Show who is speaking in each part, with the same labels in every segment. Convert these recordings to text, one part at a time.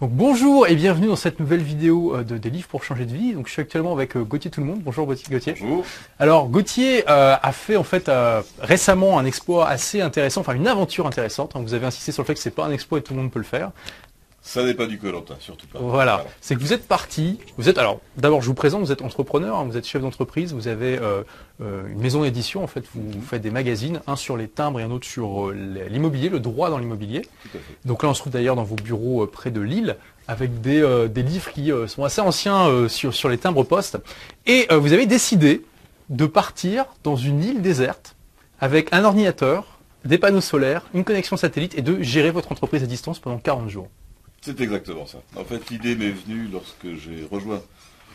Speaker 1: Donc bonjour et bienvenue dans cette nouvelle vidéo euh, de des livres pour changer de vie. Donc je suis actuellement avec euh, Gauthier tout le monde. Bonjour Gauthier.
Speaker 2: Bonjour.
Speaker 1: Alors Gauthier euh, a fait en fait euh, récemment un exploit assez intéressant, enfin une aventure intéressante. Vous avez insisté sur le fait que c'est pas un exploit et tout le monde peut le faire.
Speaker 2: Ça n'est pas du Colanta, surtout pas.
Speaker 1: Voilà, c'est que vous êtes parti. Vous êtes alors d'abord je vous présente, vous êtes entrepreneur, hein, vous êtes chef d'entreprise, vous avez euh, euh, une maison d'édition en fait, vous, vous faites des magazines, un sur les timbres et un autre sur euh, l'immobilier, le droit dans l'immobilier. Donc là on se trouve d'ailleurs dans vos bureaux près de Lille avec des, des livres qui sont assez anciens sur, sur les timbres postes. Et vous avez décidé de partir dans une île déserte avec un ordinateur, des panneaux solaires, une connexion satellite et de gérer votre entreprise à distance pendant 40 jours.
Speaker 2: C'est exactement ça. En fait, l'idée m'est venue lorsque j'ai rejoint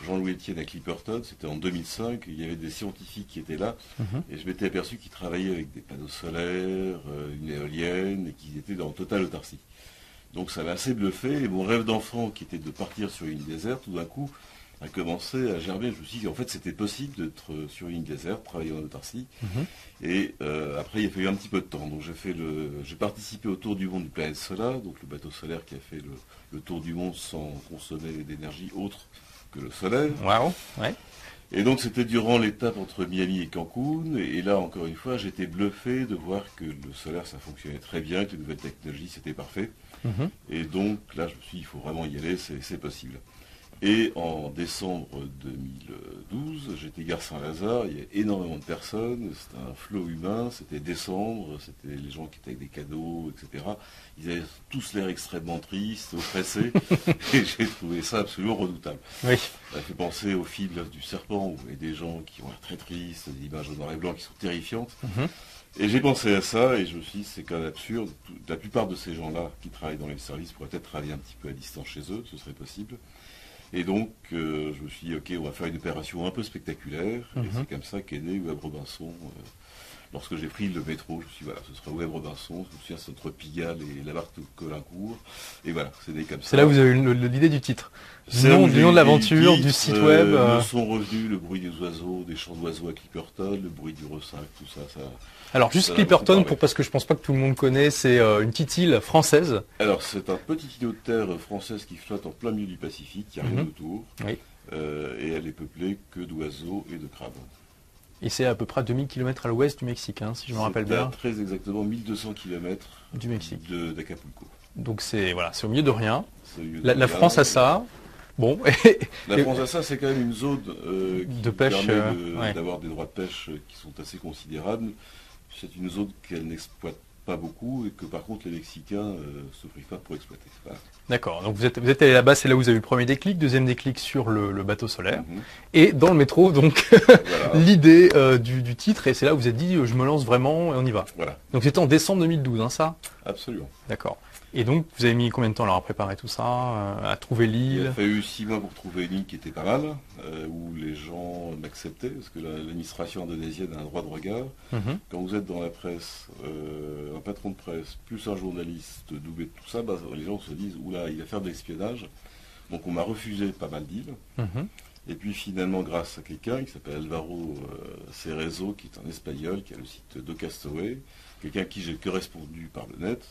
Speaker 2: Jean-Louis Etienne à Clipperton, c'était en 2005, il y avait des scientifiques qui étaient là,
Speaker 1: Mhm.
Speaker 2: et je m'étais aperçu qu'ils travaillaient avec des panneaux solaires, euh, une éolienne, et qu'ils étaient dans totale autarcie. Donc ça m'a assez bluffé, et mon rêve d'enfant, qui était de partir sur une île déserte, tout d'un coup, a commencé à germer. Je me suis dit qu'en fait c'était possible d'être sur une île déserte, travailler en autarcie.
Speaker 1: Mhm.
Speaker 2: Et euh, après il a fallu un petit peu de temps. Donc j'ai fait le, j'ai participé au tour du monde du planète Solar, donc le bateau solaire qui a fait le, le tour du monde sans consommer d'énergie autre que le solaire.
Speaker 1: Waouh Ouais.
Speaker 2: Et donc c'était durant l'étape entre Miami et Cancun. Et, là encore une fois j'étais bluffé de voir que le solaire ça fonctionnait très bien, que les nouvelles technologies c'était parfait.
Speaker 1: Mhm.
Speaker 2: Et donc là, je me suis dit, il faut vraiment y aller, c'est possible. Et en décembre 2012, j'étais gare Saint-Lazare, il y a énormément de personnes, c'était un flot humain, c'était décembre, c'était les gens qui étaient avec des cadeaux, etc. Ils avaient tous l'air extrêmement tristes, oppressés, et j'ai trouvé ça absolument redoutable.
Speaker 1: Oui.
Speaker 2: Ça fait penser au film L'œuf du serpent, où il y a des gens qui ont l'air très tristes, des images en noir et blanc qui sont terrifiantes.
Speaker 1: Mhm.
Speaker 2: Et j'ai pensé à ça et je me suis dit, c'est quand même absurde. La plupart de ces gens-là qui travaillent dans les services pourraient peut-être travailler un petit peu à distance chez eux, ce serait possible. Et donc, euh, je me suis dit, ok, on va faire une opération un peu spectaculaire. Et
Speaker 1: Mhm.
Speaker 2: c'est comme ça qu'est né Web Robinson. euh, lorsque j'ai pris le métro, je me suis dit, voilà, ce sera Web Robinson. Je me souviens, c'est entre Pigalle et la barque de Colincourt. Et voilà, c'est né comme ça.
Speaker 1: C'est là où vous avez eu l'idée du titre. Nom- du nom de l'aventure, du site web,
Speaker 2: euh,
Speaker 1: euh.
Speaker 2: Le son revenu, le bruit des oiseaux, des chants d'oiseaux à Clipperton, le bruit du ressac, tout ça, ça.
Speaker 1: Alors juste
Speaker 2: Ça
Speaker 1: Clipperton, pour, parce que je pense pas que tout le monde connaît, c'est euh, une petite île française.
Speaker 2: Alors, c'est un petit îlot de terre française qui flotte en plein milieu du Pacifique, il n'y a rien
Speaker 1: Mhm.
Speaker 2: autour.
Speaker 1: Oui.
Speaker 2: Euh, et elle est peuplée que d'oiseaux et de crabes.
Speaker 1: Et c'est à peu près 2000 km à l'ouest du Mexique, hein, si je me rappelle
Speaker 2: à
Speaker 1: bien,
Speaker 2: Très exactement 1200 km
Speaker 1: du Mexique.
Speaker 2: d'Acapulco.
Speaker 1: Donc c'est voilà, au milieu de rien.
Speaker 2: Milieu de
Speaker 1: La. France a ça. Bon,
Speaker 2: La France a ça, c'est quand même une zone euh, qui
Speaker 1: De pêche,
Speaker 2: permet
Speaker 1: euh,
Speaker 2: de-
Speaker 1: ouais.
Speaker 2: d'avoir des droits de pêche qui sont assez considérables. C'est une zone qu'elle n'exploite pas beaucoup et que par contre les Mexicains euh, se privent pas pour exploiter.
Speaker 1: D'accord. Donc vous êtes, vous êtes allé là-bas, c'est là où vous avez eu le premier déclic, deuxième déclic sur le, le bateau solaire.
Speaker 2: Mhm.
Speaker 1: Et dans le métro, donc l'idée euh, du, du titre, et c'est là où vous vous êtes dit, euh, je me lance vraiment et on y va.
Speaker 2: voilà,
Speaker 1: Donc c'était en décembre 2012, hein, ça?
Speaker 2: Absolument.
Speaker 1: D'accord. Et donc vous avez mis combien de temps alors à préparer tout ça, euh, à trouver
Speaker 2: Il
Speaker 1: l'île
Speaker 2: a fallu six mois pour trouver une île qui était pas mal, euh, où les gens m'acceptaient, parce que la- l'administration indonésienne a un droit de regard.
Speaker 1: Mhm.
Speaker 2: Quand vous êtes dans la presse, euh, un patron de presse, plus un journaliste doublé de tout ça, bah, les gens se disent, oula, il va faire de l'espionnage. Donc on m'a refusé pas mal d'îles.
Speaker 1: Mhm.
Speaker 2: Et puis finalement, grâce à quelqu'un qui s'appelle Alvaro Cerezo, qui est un espagnol, qui a le site Docastaway, quelqu'un à qui j'ai correspondu par le net,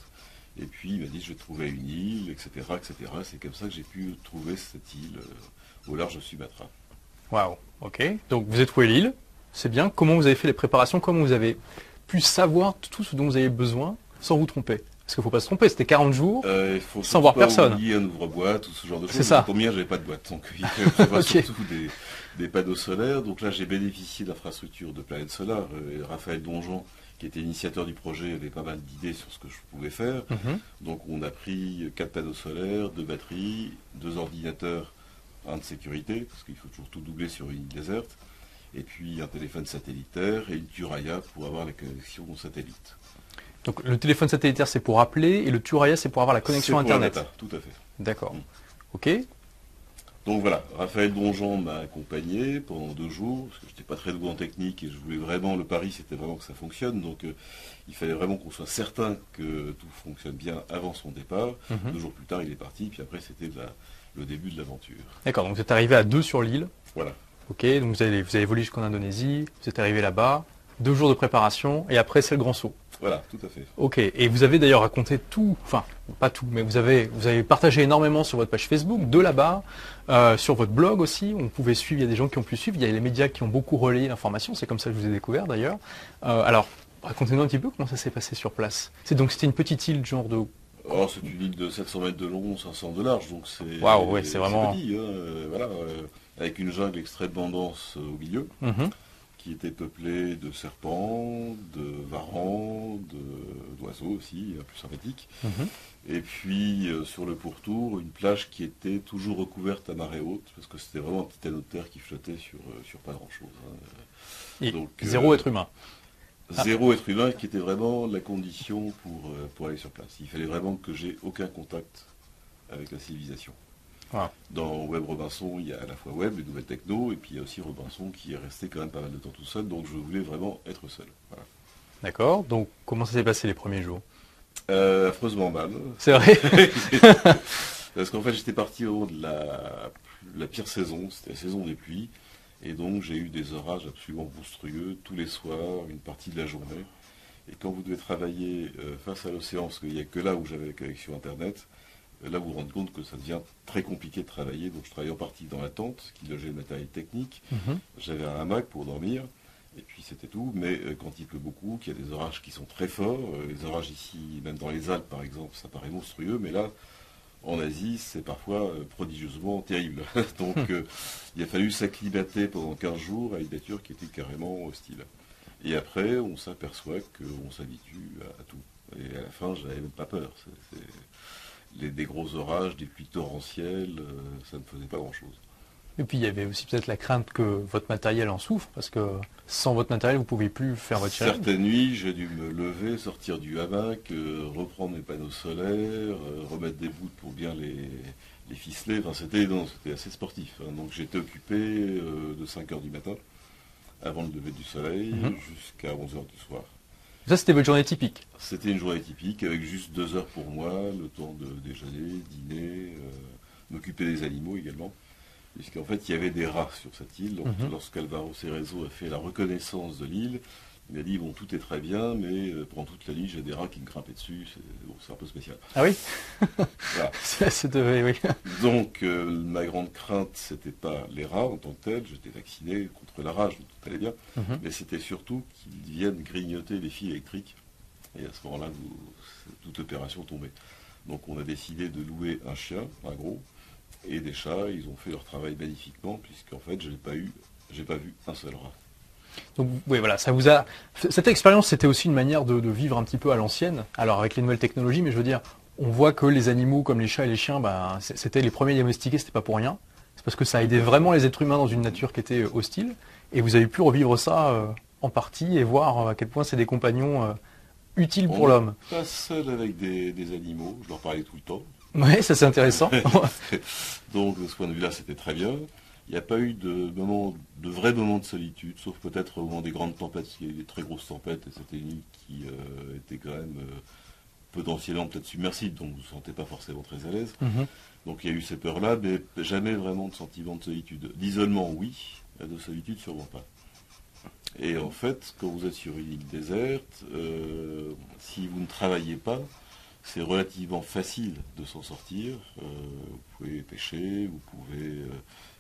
Speaker 2: et puis il m'a dit je vais trouver une île, etc. etc. C'est comme ça que j'ai pu trouver cette île euh, au large de Sumatra.
Speaker 1: Waouh, ok. Donc vous avez trouvé l'île, c'est bien. Comment vous avez fait les préparations? Comment vous avez pu savoir tout ce dont vous avez besoin sans vous tromper? Parce qu'il ne faut pas se tromper, c'était 40 jours.
Speaker 2: Euh, il faut
Speaker 1: Sans voir
Speaker 2: pas
Speaker 1: personne.
Speaker 2: oublier un ouvre-boîte ou ce genre de choses.
Speaker 1: C'est ça.
Speaker 2: Pour j'avais pas de boîte, donc il
Speaker 1: Ok.
Speaker 2: surtout des, des panneaux solaires. Donc là, j'ai bénéficié de l'infrastructure de Planète Solar. Euh, Raphaël Donjon, qui était initiateur du projet, avait pas mal d'idées sur ce que je pouvais faire.
Speaker 1: Mhm.
Speaker 2: Donc on a pris quatre panneaux solaires, deux batteries, deux ordinateurs, un de sécurité, parce qu'il faut toujours tout doubler sur une île déserte, et puis un téléphone satellitaire et une Turaya pour avoir la connexion au satellite.
Speaker 1: Donc le téléphone satellitaire c'est pour appeler et le Turaya c'est pour avoir la connexion
Speaker 2: pour
Speaker 1: internet.
Speaker 2: tout à fait.
Speaker 1: D'accord.
Speaker 2: Mm.
Speaker 1: Ok.
Speaker 2: Donc voilà, Raphaël Donjon m'a accompagné pendant deux jours, parce que je n'étais pas très doué en technique et je voulais vraiment, le pari c'était vraiment que ça fonctionne, donc euh, il fallait vraiment qu'on soit certain que tout fonctionne bien avant son départ.
Speaker 1: Mhm.
Speaker 2: Deux jours plus tard il est parti, puis après c'était le début de l'aventure.
Speaker 1: D'accord. Donc vous êtes arrivé à deux sur l'île.
Speaker 2: Voilà.
Speaker 1: Ok. Donc vous avez, vous avez volé jusqu'en Indonésie. Vous êtes arrivé là-bas. deux jours de préparation, et après c'est le grand saut.
Speaker 2: Voilà, tout à fait.
Speaker 1: Ok, et vous avez d'ailleurs raconté tout, enfin pas tout, mais vous avez, vous avez partagé énormément sur votre page Facebook, de là-bas, euh, sur votre blog aussi, on pouvait suivre, il y a des gens qui ont pu suivre, il y a les médias qui ont beaucoup relayé l'information, c'est comme ça que je vous ai découvert d'ailleurs. Euh, alors, racontez-nous un petit peu comment ça s'est passé sur place. C'est donc c'était une petite île genre de...
Speaker 2: Alors c'est une île de 700 mètres de long, 500 de large, donc c'est...
Speaker 1: Waouh, ouais, c'est vraiment...
Speaker 2: petit, hein, euh, voilà, euh, avec une jungle extrêmement dense au milieu.
Speaker 1: Mhm.
Speaker 2: Qui était peuplé de serpents, de varans, d'oiseaux aussi, euh, plus sympathiques.
Speaker 1: Mhm.
Speaker 2: Et puis euh, sur le pourtour, une plage qui était toujours recouverte à marée haute, parce que c'était vraiment un petit anneau de terre qui flottait sur, euh, sur pas grand-chose. hein. Donc,
Speaker 1: zéro
Speaker 2: euh,
Speaker 1: être humain. Ah.
Speaker 2: Zéro être humain, qui était vraiment la condition pour, pour aller sur place. Il fallait vraiment que j'ai aucun contact avec la civilisation.
Speaker 1: Wow.
Speaker 2: Dans Web Robinson, il y a à la fois Web, les nouvelles techno, et puis il y a aussi Robinson qui est resté quand même pas mal de temps tout seul, donc je voulais vraiment être seul. Voilà.
Speaker 1: D'accord, donc comment ça s'est passé les premiers jours?
Speaker 2: Euh, affreusement mal.
Speaker 1: C'est vrai
Speaker 2: Parce qu'en fait, j'étais parti au moment de la, la pire saison, c'était la saison des pluies. Et donc, j'ai eu des orages absolument monstrueux tous les soirs, une partie de la journée. Et quand vous devez travailler euh, face à l'océan, parce qu'il n'y a que là où j'avais la connexion Internet, là vous vous rendez compte que ça devient très compliqué de travailler. Donc, je travaillais en partie dans la tente, qui logeait le matériel technique.
Speaker 1: Mhm.
Speaker 2: J'avais un hamac pour dormir. Et puis c'était tout. Mais euh, quand il pleut beaucoup, qu'il y a des orages qui sont très forts, euh, les orages ici, même dans les Alpes par exemple, ça paraît monstrueux. Mais là, en Asie, c'est parfois euh, prodigieusement terrible. Donc euh, il a fallu s'acclimater pendant 15 jours à une nature qui était carrément hostile. Et après, on s'aperçoit qu'on s'habitue à, à tout. Et à la fin, j'avais même pas peur. Les, des gros orages, des pluies torrentielles, euh, ça ne faisait pas grand-chose.
Speaker 1: Et puis il y avait aussi peut-être la crainte que votre matériel en souffre, parce que sans votre matériel, vous ne pouviez plus faire votre challenge.
Speaker 2: Certaines nuits, j'ai dû me lever, sortir du hamac, euh, reprendre mes panneaux solaires, euh, remettre des bouts pour bien les, les ficeler. Enfin, c'était assez sportif. hein. Donc j'étais occupé euh, de 5 heures du matin, avant le lever du soleil,
Speaker 1: Mhm.
Speaker 2: jusqu'à 11 heures du soir.
Speaker 1: Ça, c'était votre journée typique.
Speaker 2: C'était une journée typique, avec juste deux heures pour moi, le temps de déjeuner, dîner, euh, m'occuper des animaux également. Puisqu'en fait, il y avait des rats sur cette île. Donc,
Speaker 1: Mhm.
Speaker 2: Lorsqu'Alvaro Cerezo a fait la reconnaissance de l'île, il a dit, bon, tout est très bien, mais euh, pendant toute la nuit, j'ai des rats qui me grimpaient dessus. C'est bon, c'est un peu spécial.
Speaker 1: Ah oui?
Speaker 2: Voilà.
Speaker 1: Ça, C'était, oui.
Speaker 2: Donc, euh, ma grande crainte, c'était pas les rats en tant que tels. J'étais vacciné contre la rage, donc tout allait bien.
Speaker 1: Mhm.
Speaker 2: Mais c'était surtout qu'ils viennent grignoter les fils électriques. Et à ce moment-là, toute opération tombait. Donc on a décidé de louer un chien, un gros, et des chats. Ils ont fait leur travail magnifiquement, puisqu'en fait, je n'ai pas eu, j'ai pas vu un seul rat.
Speaker 1: Donc oui, voilà, ça vous a. Cette expérience, c'était aussi une manière de, de vivre un petit peu à l'ancienne. Alors avec les nouvelles technologies, mais je veux dire, on voit que les animaux comme les chats et les chiens, bah, c'était les premiers domestiqués, c'était pas pour rien. C'est parce que ça aidait vraiment les êtres humains dans une nature qui était euh, hostile. Et vous avez pu revivre ça euh, en partie et voir euh, à quel point c'est des compagnons euh, utiles pour l'homme.
Speaker 2: Pas seul avec des, des animaux, je leur parlais tout le temps.
Speaker 1: Ouais, ça c'est intéressant.
Speaker 2: Donc de ce point de vue-là, c'était très bien. Il n'y a pas eu de moment, de vrais moments de solitude, sauf peut-être au moment des grandes tempêtes, parce qu'il y a eu des très grosses tempêtes, et c'était une île qui euh, était quand même euh, potentiellement peut-être submersible, donc vous ne vous sentez pas forcément très à l'aise.
Speaker 1: Mhm.
Speaker 2: Donc il y a eu ces peurs-là, mais jamais vraiment de sentiment de solitude. D'isolement, oui, de solitude, sûrement pas. Et en fait, quand vous êtes sur une île déserte, euh, si vous ne travaillez pas, c'est relativement facile de s'en sortir. Euh, vous pouvez pêcher, vous pouvez euh,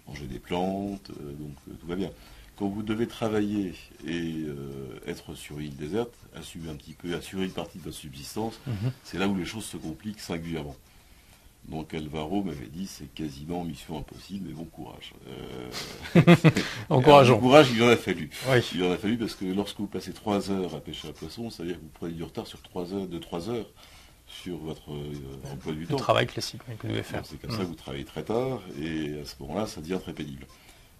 Speaker 2: manger des plantes, euh, donc euh, tout va bien. Quand vous devez travailler et euh, être sur une île déserte, assumer un petit peu, assurer une partie de votre subsistance,
Speaker 1: Mhm.
Speaker 2: c'est là où les choses se compliquent singulièrement. Donc Alvaro m'avait dit c'est quasiment mission impossible, mais bon courage. Euh, courage, il en a fallu.
Speaker 1: Oui.
Speaker 2: Il en a fallu parce que lorsque vous passez trois heures à pêcher un poisson, c'est-à-dire que vous prenez du retard sur trois heures, de trois heures sur votre euh, emploi du
Speaker 1: Le
Speaker 2: temps.
Speaker 1: travail classique oui, que vous devez faire.
Speaker 2: C'est comme ça que vous travaillez très tard et à ce moment-là, ça devient très pénible.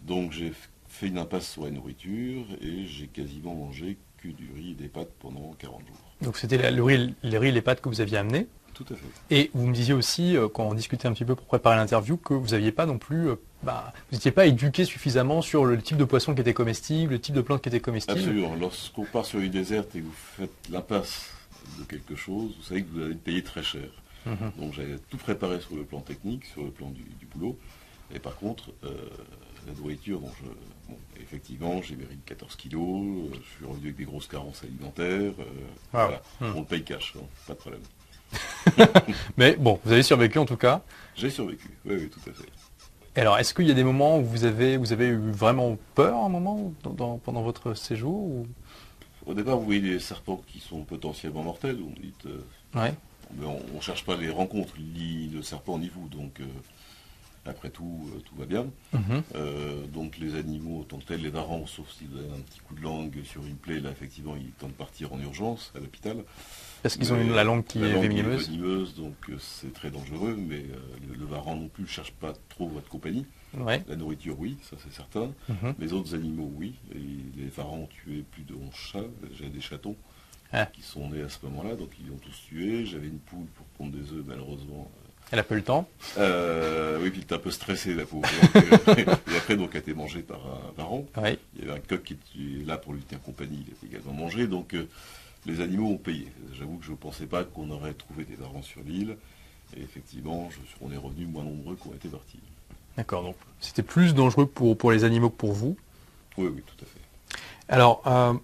Speaker 2: Donc j'ai fait une impasse sur la nourriture et j'ai quasiment mangé que du riz et des pâtes pendant 40 jours.
Speaker 1: Donc c'était la- le riz, les riz et les pâtes que vous aviez amenés.
Speaker 2: Tout à fait.
Speaker 1: Et vous me disiez aussi, euh, quand on discutait un petit peu pour préparer l'interview, que vous n'aviez pas non plus, euh, bah, vous n'étiez pas éduqué suffisamment sur le type de poisson qui était comestible, le type de plante qui était comestible.
Speaker 2: Absolument. Lorsqu'on part sur une déserte et que vous faites l'impasse de quelque chose, vous savez que vous allez payer très cher.
Speaker 1: Mhm.
Speaker 2: Donc j'avais tout préparé sur le plan technique, sur le plan du, du boulot. Et par contre, la nourriture, effectivement, j'ai mérité 14 kilos, je suis revenu avec des grosses carences alimentaires. Voilà. Hmm. On paye cash, hein, pas de problème.
Speaker 1: Mais bon, vous avez survécu en tout cas.
Speaker 2: J'ai survécu, oui, oui, tout à fait.
Speaker 1: alors, est-ce qu'il y a des moments où vous avez, vous avez eu vraiment peur un moment pendant votre séjour
Speaker 2: Au départ, vous voyez des serpents qui sont potentiellement mortels. On dit, euh, on ne cherche pas les rencontres, ni le serpent ni vous. Donc, euh, après tout, euh, tout va bien. Mhm. donc les animaux, tant que tels, les varans, sauf s'ils vous un petit coup de langue sur une plaie, là effectivement, il est temps de partir en urgence à l'hôpital.
Speaker 1: Parce qu'ils ont la langue qui est
Speaker 2: venimeuse. donc c'est très dangereux, mais euh, le, varan non plus ne cherche pas trop votre compagnie. La nourriture, oui, ça c'est certain. Mhm. Les autres animaux, oui. les varans ont tué plus de 11 chats. J'ai des chatons ah. qui sont nés à ce moment-là, donc ils ont tous tué. J'avais une poule pour pondre des œufs, malheureusement.
Speaker 1: Euh, elle a peu le temps
Speaker 2: Oui, puis elle était un peu stressée, la pauvre. et après, donc, elle a été mangée par un varan. Il y avait un coq qui était là pour lui tenir compagnie, il a été également mangé. Donc, les animaux ont payé. J'avoue que je ne pensais pas qu'on aurait trouvé des varans sur l'île. Et effectivement, je, on est revenu moins nombreux qu'on était partis.
Speaker 1: D'accord, donc c'était plus dangereux pour, pour les animaux que pour vous
Speaker 2: Oui, oui, tout à fait.
Speaker 1: Alors, euh,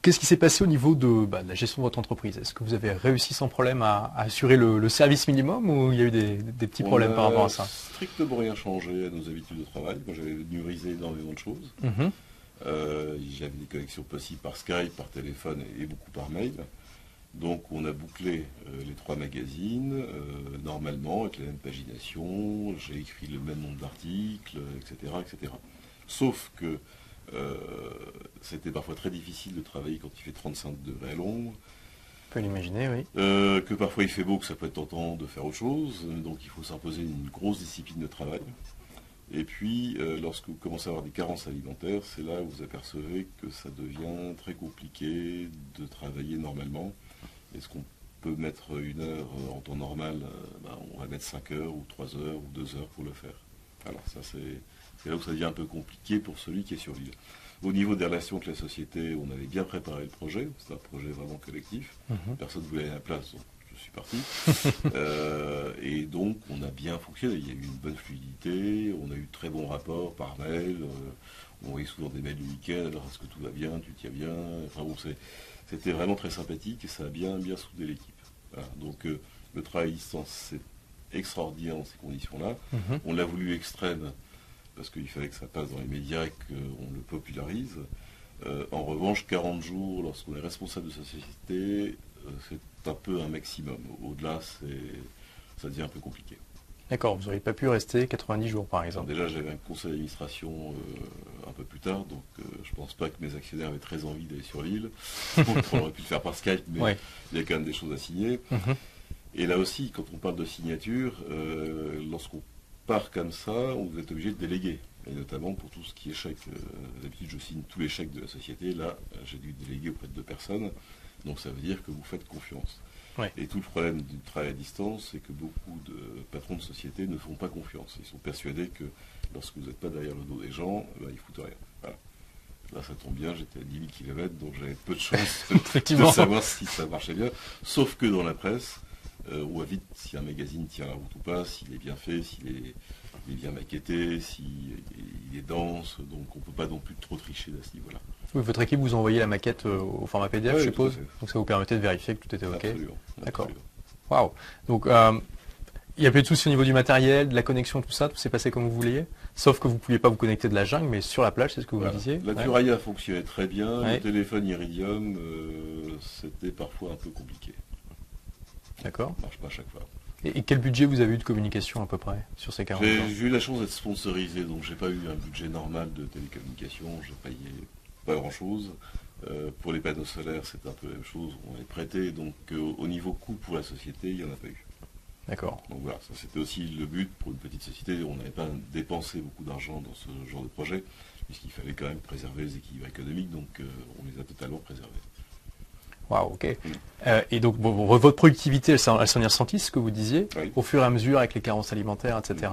Speaker 1: qu'est-ce qui s'est passé au niveau bah, de, la gestion de votre entreprise? Est-ce que vous avez réussi sans problème à, assurer le, service minimum ou il y a eu des, petits problèmes par rapport à ça?
Speaker 2: strictement rien changé à nos habitudes de travail. Moi, j'avais numérisé énormément de choses. Mhm. Euh, j'avais des connexions possibles par Skype, par téléphone et, beaucoup par mail. Donc on a bouclé euh, les trois magazines euh, normalement avec la même pagination, j'ai écrit le même nombre d'articles, etc., etc. Sauf que c'était parfois très difficile de travailler quand il fait 35 degrés à l'ombre.
Speaker 1: On peut l'imaginer, oui.
Speaker 2: que parfois il fait beau, que ça peut être tentant de faire autre chose. Donc il faut s'imposer une grosse discipline de travail. Et puis, euh, lorsque vous commencez à avoir des carences alimentaires, c'est là où vous apercevez que ça devient très compliqué de travailler normalement. Est-ce qu'on peut mettre une heure euh, en temps normal euh, ben, On va mettre 5 heures ou 3 heures ou 2 heures pour le faire. Alors ça, c'est là où ça devient un peu compliqué pour celui qui est sur l'île. Au niveau des relations avec la société, on avait bien préparé le projet. C'est un projet vraiment collectif. Mhm. Personne ne voulait aller à la place, suis parti. Euh, et donc, on a bien fonctionné. Il y a eu une bonne fluidité, on a eu très bons rapports par mail. Euh, on voyait souvent des mails du week-end. Alors, est-ce que tout va bien? Tu tiens bien? Enfin bon, c'était vraiment très sympathique et ça a bien, bien soudé l'équipe. Donc, euh, le travail à distance, c'est extraordinaire dans ces conditions-là. Mhm. On l'a voulu extrême parce qu'il fallait que ça passe dans les médias et qu'on le popularise. en revanche, 40 jours, lorsqu'on est responsable de sa société, c'est un peu un maximum. Au-delà, ça devient un peu compliqué.
Speaker 1: D'accord, vous n'auriez pas pu rester 90 jours par exemple.
Speaker 2: déjà, j'avais un conseil d'administration euh, un peu plus tard, donc euh, je ne pense pas que mes actionnaires avaient très envie d'aller sur l'île. on aurait pu le faire par Skype, mais il y a quand même des choses à signer. Mhm. Et là aussi, quand on parle de signature, euh, lorsqu'on part comme ça, vous êtes obligé de déléguer. Et notamment pour tout ce qui est chèque. D'habitude, je signe tous les chèques de la société. Là, j'ai dû déléguer auprès de deux personnes. Donc ça veut dire que vous faites confiance. Et tout le problème du travail à distance, c'est que beaucoup de patrons de société ne font pas confiance. Ils sont persuadés que lorsque vous n'êtes pas derrière le dos des gens, eh ben, ils ne foutent rien. Là, ça tombe bien, j'étais à 10 000 km, donc j'avais peu de chance de savoir si ça marchait bien. Sauf que dans la presse, euh, on voit vite si un magazine tient la route ou pas, s'il est bien fait, s'il est, bien maquetté, s'il est dense. Donc on ne peut pas non plus trop tricher à ce niveau-là
Speaker 1: votre équipe vous envoyait la maquette euh, au format PDF, je suppose. Donc ça vous permettait de vérifier que tout était OK. D'accord. Waouh. Donc euh, il n'y a plus de soucis au niveau du matériel, de la connexion, tout ça, tout s'est passé comme vous vouliez. Sauf que vous ne pouviez pas vous connecter de la jungle, mais sur la plage, c'est ce que vous disiez.
Speaker 2: La ouais. fonctionnait très bien. Le téléphone Iridium, euh, c'était parfois un peu compliqué.
Speaker 1: D'accord.
Speaker 2: marche pas à chaque fois.
Speaker 1: Et, quel budget vous avez eu de communication à peu près sur ces 40
Speaker 2: J'ai eu la chance d'être sponsorisé, donc j'ai pas eu un budget normal de télécommunication. J'ai payé pas grand-chose. Euh, pour les panneaux solaires, c'est un peu la même chose. On est prêté, donc euh, au niveau coût pour la société, il n'y en a pas eu.
Speaker 1: D'accord.
Speaker 2: Donc voilà, ça c'était aussi le but pour une petite société. On n'avait pas dépensé beaucoup d'argent dans ce genre de projet, puisqu'il fallait quand même préserver les équilibres économiques, donc euh, on les a totalement préservés.
Speaker 1: Waouh, ok. et donc votre productivité, elle, s'en est ressentie, ce que vous disiez, au fur et à mesure avec les carences alimentaires, etc.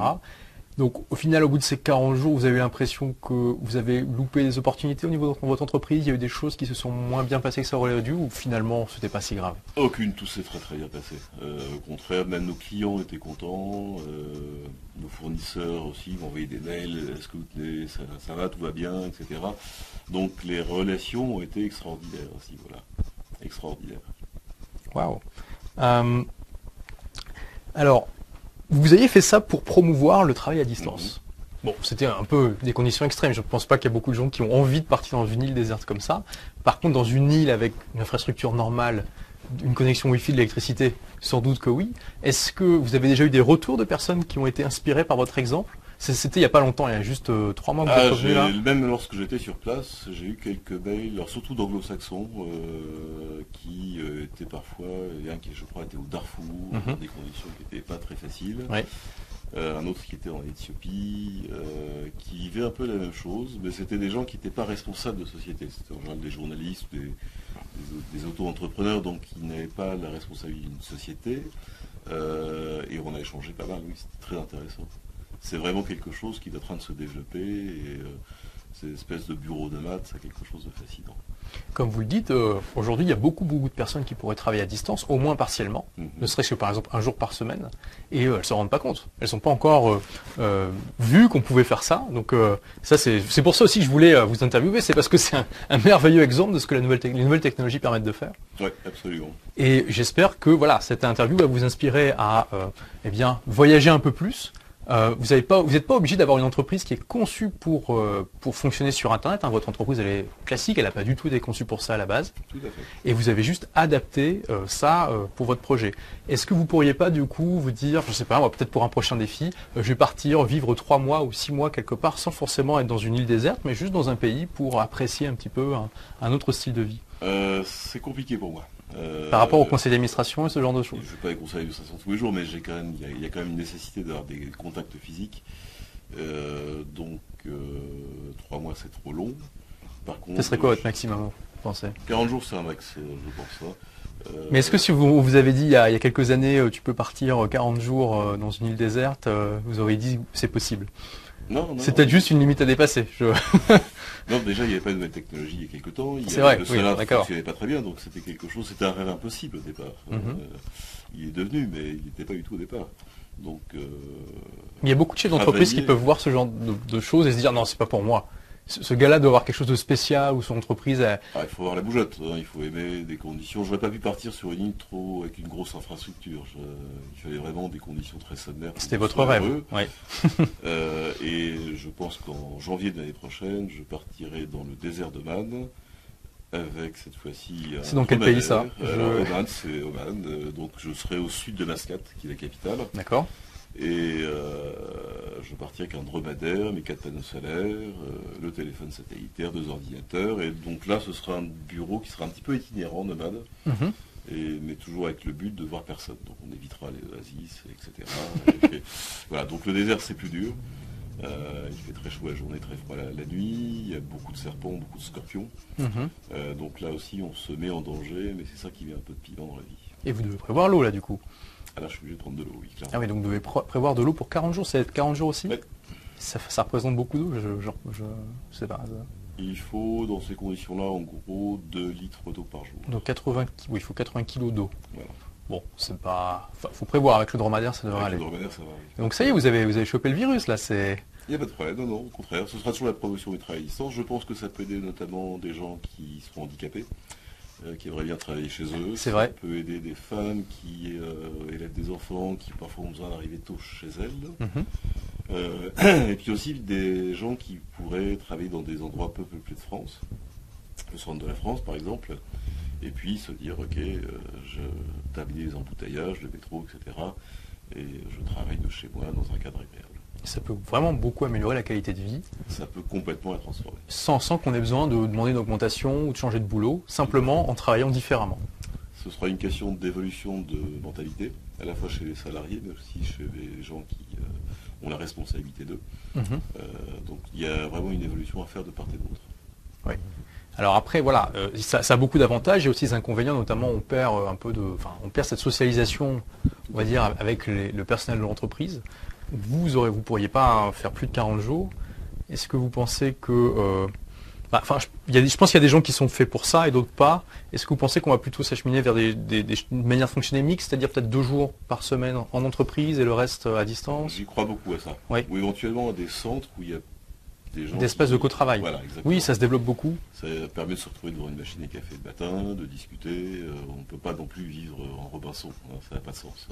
Speaker 1: Donc au final, au bout de ces 40 jours, vous avez l'impression que vous avez loupé des opportunités au niveau de votre entreprise? Il y a eu des choses qui se sont moins bien passées que ça aurait dû ou finalement c'était pas si grave?
Speaker 2: Aucune, tout s'est très très bien passé. Euh, au contraire, même nos clients étaient contents, euh, nos fournisseurs aussi m'ont envoyé des mails, est-ce que vous tenez, ça, va, tout va bien, etc. Donc les relations ont été extraordinaires aussi, voilà. Extraordinaires.
Speaker 1: Waouh. Euh, alors, vous avez fait ça pour promouvoir le travail à distance. Mhm. Bon, c'était un peu des conditions extrêmes. Je ne pense pas qu'il y a beaucoup de gens qui ont envie de partir dans une île déserte comme ça. Par contre, dans une île avec une infrastructure normale, une connexion Wi-Fi de l'électricité, sans doute que oui. Est-ce que vous avez déjà eu des retours de personnes qui ont été inspirées par votre exemple? C'était il n'y a pas longtemps, il y a juste euh, trois mois que
Speaker 2: vous êtes ah, revenu là. Même lorsque j'étais sur place, j'ai eu quelques mails, surtout d'anglo-saxons, euh, qui euh, étaient parfois, il y a un qui je crois était au Darfour, mhm. dans des conditions qui n'étaient pas très faciles. un autre qui était en Éthiopie, qui vivait un peu la même chose, mais c'était des gens qui n'étaient pas responsables de société. C'était en général des journalistes, des, des, auto-entrepreneurs, donc qui n'avaient pas la responsabilité d'une société. et on a échangé pas mal, oui, c'était très intéressant c'est vraiment quelque chose qui est en train de se développer et euh, ces espèces de bureaux de maths, c'est quelque chose de fascinant.
Speaker 1: Comme vous le dites, euh, aujourd'hui, il y a beaucoup, beaucoup de personnes qui pourraient travailler à distance, au moins partiellement, mhm. ne serait-ce que par exemple un jour par semaine, et euh, elles ne se rendent pas compte. Elles ne sont pas encore vues qu'on pouvait faire ça. Donc ça, c'est pour ça aussi que je voulais vous interviewer, c'est parce que c'est un, merveilleux exemple de ce que la nouvelle les nouvelles technologies permettent de faire.
Speaker 2: Oui, absolument.
Speaker 1: Et j'espère que voilà, cette interview va vous inspirer à eh bien, voyager un peu plus, euh, vous n'êtes pas, pas obligé d'avoir une entreprise qui est conçue pour, euh, pour fonctionner sur Internet. Hein. Votre entreprise, elle est classique, elle n'a pas du tout été conçue pour ça à la base. Et vous avez juste adapté euh, ça pour votre projet. Est-ce que vous pourriez pas, du coup, vous dire, je ne sais pas, peut-être pour un prochain défi, je vais partir vivre trois mois ou six mois quelque part sans forcément être dans une île déserte, mais juste dans un pays pour apprécier un petit peu un autre style de vie?
Speaker 2: C'est compliqué pour moi.
Speaker 1: Euh, Par rapport au conseil d'administration et ce genre de choses
Speaker 2: Je ne fais pas les conseils d'administration tous les jours, mais j'ai quand même, il y, a quand même une nécessité d'avoir des contacts physiques. Euh, donc, euh, trois mois, c'est trop long.
Speaker 1: Par contre, ce serait quoi votre maximum, vous pensez?
Speaker 2: 40 jours, c'est un max, je pense.
Speaker 1: Mais est-ce que si vous vous avez dit il y, a, quelques années, tu peux partir 40 jours dans une île déserte, vous auriez dit c'est possible?
Speaker 2: Non, non.
Speaker 1: C'est peut-être juste une limite à dépasser.
Speaker 2: Non, déjà, il n'y avait pas de nouvelle technologie il y a quelques temps.
Speaker 1: C'est vrai,
Speaker 2: le
Speaker 1: salaire
Speaker 2: ne fonctionnait pas très bien, donc c'était quelque chose, c'était un rêve impossible au départ. Mhm. Euh, il est devenu, mais il n'était pas du tout au départ. Donc, euh,
Speaker 1: il y a beaucoup de chefs d'entreprise qui peuvent voir ce genre de, choses et se dire non, c'est pas pour moi ce gars-là doit avoir quelque chose de spécial ou son entreprise.
Speaker 2: Ah, il faut avoir la bougeotte, hein. il faut aimer des conditions. Je n'aurais pas pu partir sur une île trop avec une grosse infrastructure. il fallait vraiment des conditions très sommaires.
Speaker 1: C'était votre rêve.
Speaker 2: Oui. Euh, et je pense qu'en janvier de l'année prochaine, je partirai dans le désert de Man avec cette fois-ci.
Speaker 1: C'est dans quel pays ça?
Speaker 2: Oman, c'est Oman. Euh, donc je serai au sud de Mascate, qui est la capitale.
Speaker 1: D'accord.
Speaker 2: Et euh, je partis avec un dromadaire, mes quatre panneaux solaires, euh, le téléphone satellitaire, deux ordinateurs. Et donc là, ce sera un bureau qui sera un petit peu itinérant, nomade. Mhm. Et, mais toujours avec le but de voir personne. Donc on évitera les oasis, etc. voilà, donc le désert c'est plus dur. Euh, il fait très chaud la journée, très froid la, nuit. Il y a beaucoup de serpents, beaucoup de scorpions. Mhm. donc là aussi, on se met en danger, mais c'est ça qui met un peu de piment dans la vie.
Speaker 1: Et vous devez prévoir l'eau là du coup
Speaker 2: ah là, je suis obligé de prendre de l'eau, oui,
Speaker 1: Ah oui, donc vous devez prévoir de l'eau pour 40 jours. C'est 40 jours aussi ça, représente beaucoup d'eau je, je, sais pas.
Speaker 2: Il faut, dans ces conditions-là, en gros, 2 litres d'eau par jour.
Speaker 1: Donc 80, oui, il faut 80 kg d'eau. Bon, c'est pas. Il faut prévoir avec le dromadaire, ça devrait aller.
Speaker 2: Le dromadaire, ça va.
Speaker 1: Donc ça y est, vous avez, vous avez chopé le virus là, c'est.
Speaker 2: Il n'y a pas de problème, non, non, au contraire. Ce sera toujours la promotion du travail à distance. Je pense que ça peut aider notamment des gens qui seront handicapés. Euh, qui aimeraient bien travailler chez eux.
Speaker 1: C'est vrai.
Speaker 2: Ça peut aider des femmes qui euh, élèvent des enfants, qui parfois ont besoin d'arriver tôt chez elles. Mhm. Euh, et puis aussi des gens qui pourraient travailler dans des endroits peu peuplés de France, le centre de la France par exemple, et puis se dire ok, je termine les embouteillages, le métro, etc. Et je travaille de chez moi dans un cadre agréable.
Speaker 1: Ça peut vraiment beaucoup améliorer la qualité de vie.
Speaker 2: Ça peut complètement être transformé.
Speaker 1: Sans, sans qu'on ait besoin de demander une augmentation ou de changer de boulot, simplement en travaillant différemment.
Speaker 2: Ce sera une question d'évolution de mentalité, à la fois chez les salariés, mais aussi chez les gens qui euh, ont la responsabilité d'eux. Mhm. Euh, donc il y a vraiment une évolution à faire de part et d'autre.
Speaker 1: Oui. Alors après, voilà, euh, ça, a beaucoup d'avantages et aussi des inconvénients, notamment on perd un peu de, enfin, on perd cette socialisation, on va dire, avec le personnel de l'entreprise vous ne vous pourriez pas faire plus de 40 jours. Est-ce que vous pensez que euh, Bah, enfin, je, y a des- je pense qu'il y a des gens qui sont faits pour ça et d'autres pas. Est-ce que vous pensez qu'on va plutôt s'acheminer vers des, des, des- une manière de fonctionner mixte, c'est-à-dire peut-être deux jours par semaine en entreprise et le reste euh, à distance?
Speaker 2: J'y crois beaucoup à ça.
Speaker 1: Oui.
Speaker 2: Ou éventuellement à des centres où il y a des gens.
Speaker 1: Des espaces
Speaker 2: qui-
Speaker 1: de co-travail.
Speaker 2: Voilà, exactement.
Speaker 1: Oui, ça se développe beaucoup.
Speaker 2: Ça permet de se retrouver devant une machine à café le matin, de discuter. euh, on ne peut pas non plus vivre en Robinson. hein, ça n'a pas de sens.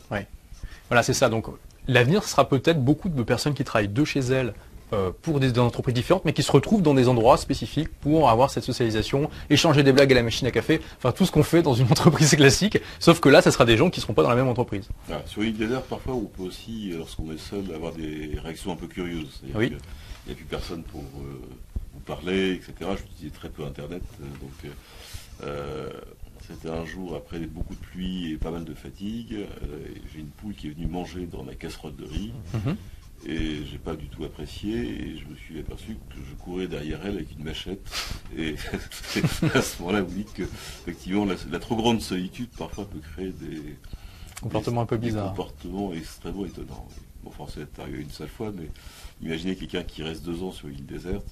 Speaker 1: Voilà, c'est ça. Donc l'avenir sera peut-être beaucoup de personnes qui travaillent de chez elles euh, pour des, des entreprises différentes, mais qui se retrouvent dans des endroits spécifiques pour avoir cette socialisation, échanger des blagues à la machine à café, enfin tout ce qu'on fait dans une entreprise classique. Sauf que là, ça sera des gens qui ne seront pas dans la même entreprise.
Speaker 2: Voilà. Sur l'île parfois, on peut aussi, euh, lorsqu'on est seul, avoir des réactions un peu curieuses.
Speaker 1: Oui.
Speaker 2: Il n'y a plus personne pour euh, vous parler, etc. J'utilisais très peu Internet. donc, euh, c'était un jour après beaucoup de pluie et pas mal de fatigue. euh, J'ai une poule qui est venue manger dans ma casserole de riz.
Speaker 1: Mhm.
Speaker 2: Et j'ai pas du tout apprécié et je me suis aperçu que je courais derrière elle avec une machette. Et à ce moment-là, vous dites que effectivement la, la trop grande solitude parfois peut créer des,
Speaker 1: Comportement un peu
Speaker 2: des
Speaker 1: bizarre.
Speaker 2: comportements extrêmement étonnants. oui. Bon, enfin, c'est arrivé une seule fois, mais imaginez quelqu'un qui reste deux ans sur une île déserte.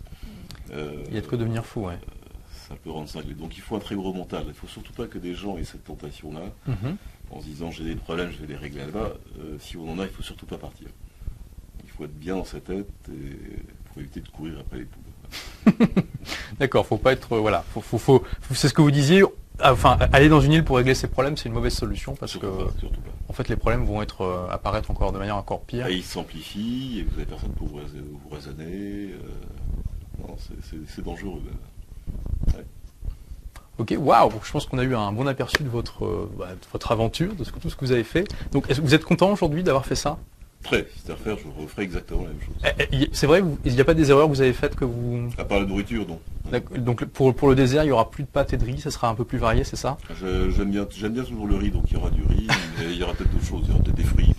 Speaker 2: euh,
Speaker 1: Il y a de quoi devenir fou, ouais.
Speaker 2: Ça peut rendre cinglé. Donc il faut un très gros mental. Il ne faut surtout pas que des gens aient cette tentation-là,
Speaker 1: Mhm.
Speaker 2: en se disant j'ai des problèmes, je vais les régler là-bas. Euh, si on en a, il faut surtout pas partir. Il faut être bien dans sa tête et pour éviter de courir après les poules.
Speaker 1: D'accord, faut pas être, euh, voilà, faut, faut, faut- faut- c'est ce que vous disiez. Ah, Enfin, aller dans une île pour régler ses problèmes, c'est une mauvaise solution parce que,
Speaker 2: Surtout pas, surtout pas.
Speaker 1: en fait, les problèmes vont être euh, apparaître encore de manière encore pire.
Speaker 2: Ah, il s'amplifie et vous avez personne pour vous, rais- vous raisonner. euh, non, c'est- dangereux. même.
Speaker 1: Ok, waouh, je pense qu'on a eu un bon aperçu de votre, euh, bah, de votre aventure, de ce tout ce que vous avez fait. Donc, est-ce que vous êtes content aujourd'hui d'avoir fait ça?
Speaker 2: Très, si c'était à refaire, je referais exactement la même chose.
Speaker 1: Eh, eh, C'est vrai, il n'y a pas des erreurs que vous avez faites que vous.
Speaker 2: À part la nourriture, non.
Speaker 1: Donc pour, pour le désert, il y aura plus de pâtes et de riz, ça sera un peu plus varié, c'est ça?
Speaker 2: Je- J'aime bien, bien toujours le riz, donc il y aura du riz, mais il y aura peut-être d'autres choses. Il y aura peut-être des fruits,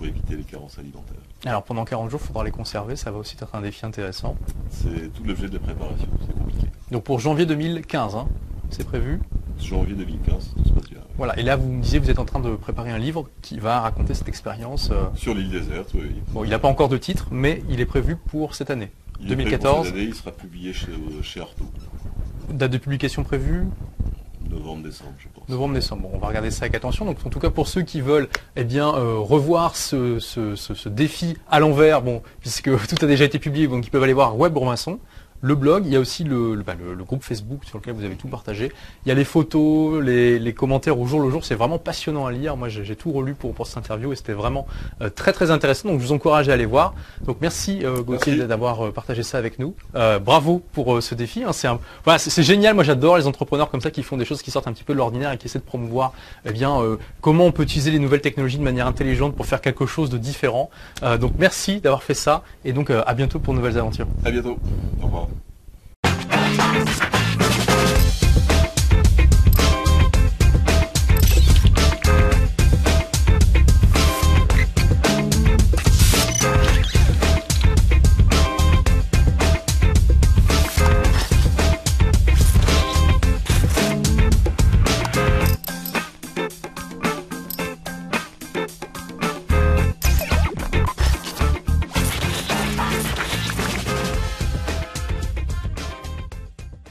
Speaker 2: pour éviter les carences alimentaires.
Speaker 1: Alors pendant 40 jours, il faudra les conserver, ça va aussi être un défi intéressant.
Speaker 2: C'est tout l'objet de la préparation, c'est compliqué.
Speaker 1: Donc pour janvier 2015, hein, c'est prévu.
Speaker 2: Janvier 2015, tout se passe bien.
Speaker 1: Voilà, et là vous me disiez, vous êtes en train de préparer un livre qui va raconter cette expérience. euh,
Speaker 2: Sur l'île déserte, oui.
Speaker 1: Bon, il n'a pas encore de titre, mais il est prévu pour cette année.
Speaker 2: Il est prêt
Speaker 1: 2014.
Speaker 2: pour cette année, il sera publié chez, euh, chez Artaud,
Speaker 1: Date de publication prévue
Speaker 2: novembre-décembre, je pense.
Speaker 1: Novembre-décembre. On va regarder ça avec attention. Donc, en tout cas, pour ceux qui veulent, eh euh, revoir ce, défi à l'envers, puisque tout a déjà été publié, donc ils peuvent aller voir Web Robinson, le blog. Il y a aussi le, le, bah, le- le groupe Facebook sur lequel vous avez tout partagé. Il y a les photos, les, les commentaires au jour le jour. C'est vraiment passionnant à lire. Moi, j'ai tout relu pour, pour cette interview et c'était vraiment euh, très très intéressant. Donc, je vous encourage à aller voir. Donc, merci euh, Gauthier d'avoir euh, partagé ça avec nous. Bravo pour ce défi. hein. C'est voilà, génial. Moi, j'adore les entrepreneurs comme ça qui font des choses qui sortent un petit peu de l'ordinaire et qui essaient de promouvoir eh bien, comment on peut utiliser les nouvelles technologies de manière intelligente pour faire quelque chose de différent. Donc, merci d'avoir fait ça et donc à bientôt pour de nouvelles aventures.
Speaker 2: À bientôt. Au revoir. Thank you.